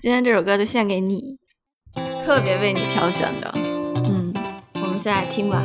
今天这首歌就献给你，特别为你挑选的。嗯，我们现在听吧。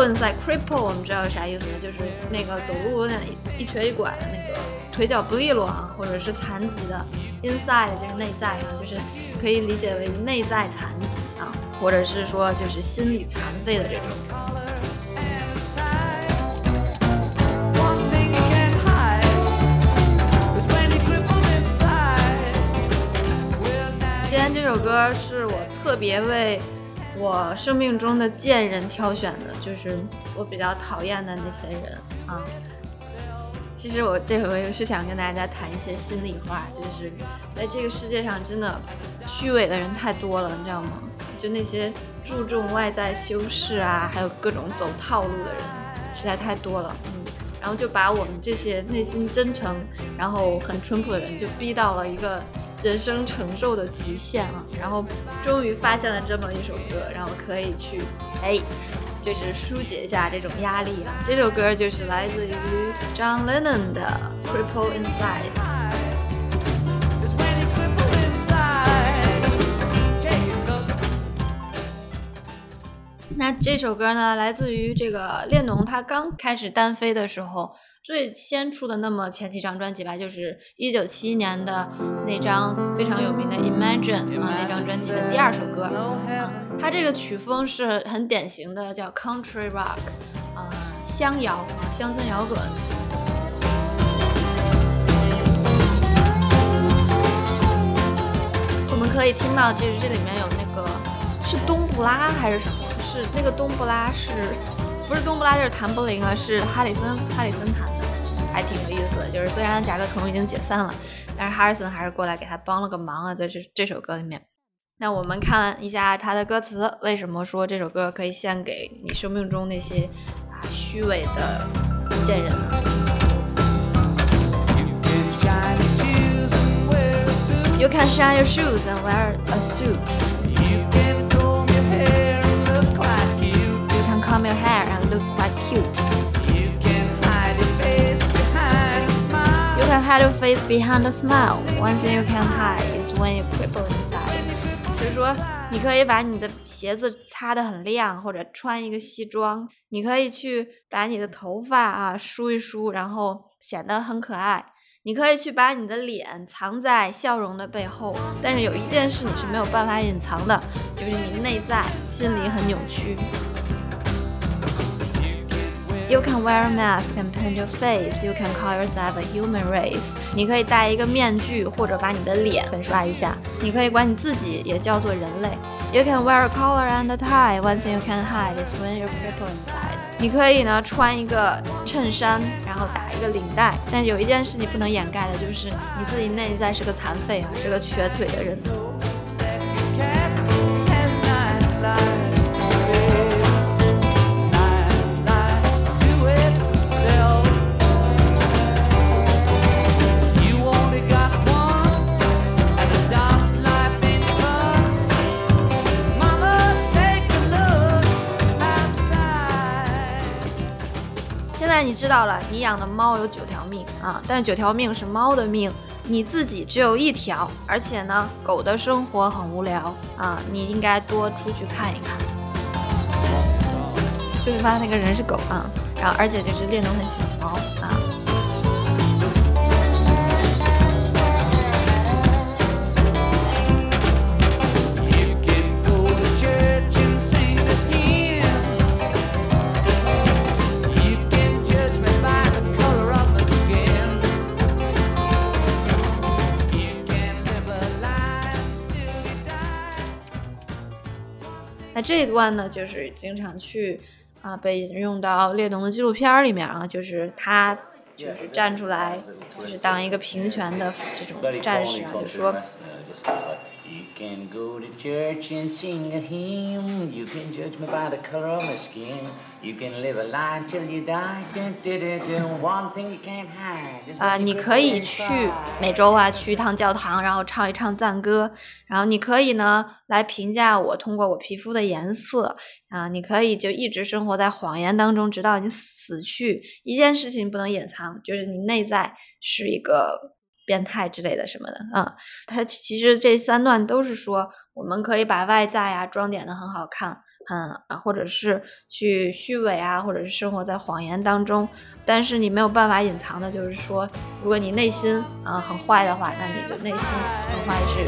Inside cripple，我们知道是啥意思呢？就是那个走路有点一瘸一拐的那个腿脚不利落啊，或者是残疾的。inside 就是内在啊，就是可以理解为内在残疾啊，或者是说就是心理残废的这种。今天这首歌是我特别为。我生命中的贱人挑选的就是我比较讨厌的那些人啊。其实我这回是想跟大家谈一些心里话，就是在这个世界上真的虚伪的人太多了，你知道吗？就那些注重外在修饰啊，还有各种走套路的人，实在太多了。嗯，然后就把我们这些内心真诚，然后很淳朴的人，就逼到了一个。人生承受的极限啊，然后终于发现了这么一首歌，然后可以去哎，就是疏解一下这种压力啊。这首歌就是来自于 John Lennon 的《Cripple Inside》。那这首歌呢，来自于这个列侬，他刚开始单飞的时候。最先出的那么前几张专辑吧，就是一九七一年的那张非常有名的《Imagine》啊，那张专辑的第二首歌啊，它这个曲风是很典型的叫 Country Rock 啊，乡谣啊，乡村摇滚。我们可以听到，就是这里面有那个是冬不拉还是什么？是那个冬不拉是。不是冬不拉，就是谭柏林啊，是哈里森哈里森弹的，还挺有意思的。就是虽然甲壳虫已经解散了，但是哈里森还是过来给他帮了个忙啊，在这这首歌里面。那我们看一下他的歌词，为什么说这首歌可以献给你生命中那些啊虚伪的贱人呢？You can shine your shoes and wear a suit. Comb your hair and look quite cute. You can hide your face behind a smile. You can hide your face behind a smile. One thing you can hide is when you cripple inside. 就是说，你可以把你的鞋子擦得很亮，或者穿一个西装。你可以去把你的头发啊梳一梳，然后显得很可爱。你可以去把你的脸藏在笑容的背后。但是有一件事你是没有办法隐藏的，就是你内在心里很扭曲。You can wear a mask and paint your face. You can call yourself a human race. 你可以戴一个面具，或者把你的脸粉刷一下。你可以管你自己也叫做人类。You can wear a collar and a tie. One thing you can hide is when you're crippled inside. 你可以呢穿一个衬衫，然后打一个领带。但是有一件事你不能掩盖的，就是你自己内在是个残废啊，是个瘸腿的人。现在你知道了，你养的猫有九条命啊，但九条命是猫的命，你自己只有一条，而且呢，狗的生活很无聊啊，你应该多出去看一看。就是发现那个人是狗啊，然后而且就是列侬很喜欢猫啊。那这一段呢，就是经常去啊，被引用到列侬的纪录片里面啊，就是他就是站出来，就是当一个平权的这种战士啊，就说。You can go to church and sing a hymn. You can judge me by the color of my skin. You can live a lie till you die. One thing you can't hide. 啊，你可以去每周啊去一趟教堂，然后唱一唱赞歌。然后你可以呢来评价我通过我皮肤的颜色啊。你可以就一直生活在谎言当中，直到你死去。一件事情不能掩藏，就是你内在是一个。变态之类的什么的，嗯，它其实这三段都是说，我们可以把外在啊装点的很好看，嗯啊，或者是去虚伪啊，或者是生活在谎言当中，但是你没有办法隐藏的，就是说，如果你内心啊很坏的话，那你的内心很坏是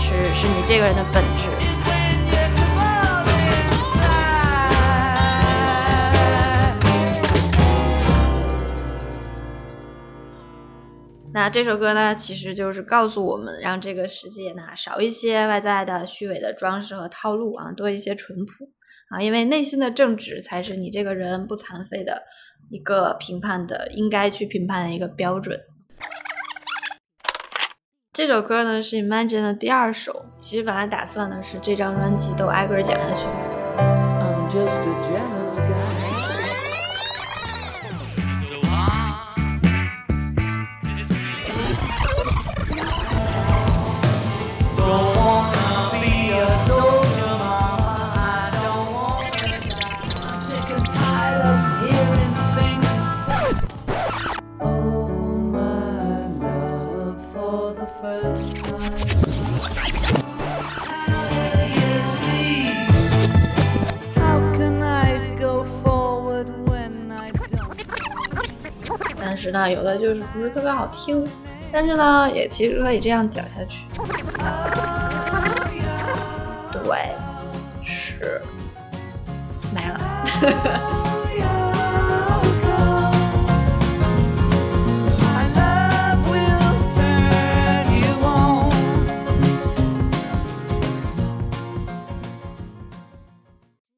是是你这个人的本质。那这首歌呢，其实就是告诉我们，让这个世界呢少一些外在的虚伪的装饰和套路啊，多一些淳朴啊，因为内心的正直才是你这个人不残废的一个评判的应该去评判的一个标准。这首歌呢是 Imagine 的第二首，其实本来打算的是这张专辑都挨个讲下去。那有的就是不是特别好听，但是呢，也其实可以这样讲下去。对，是没了。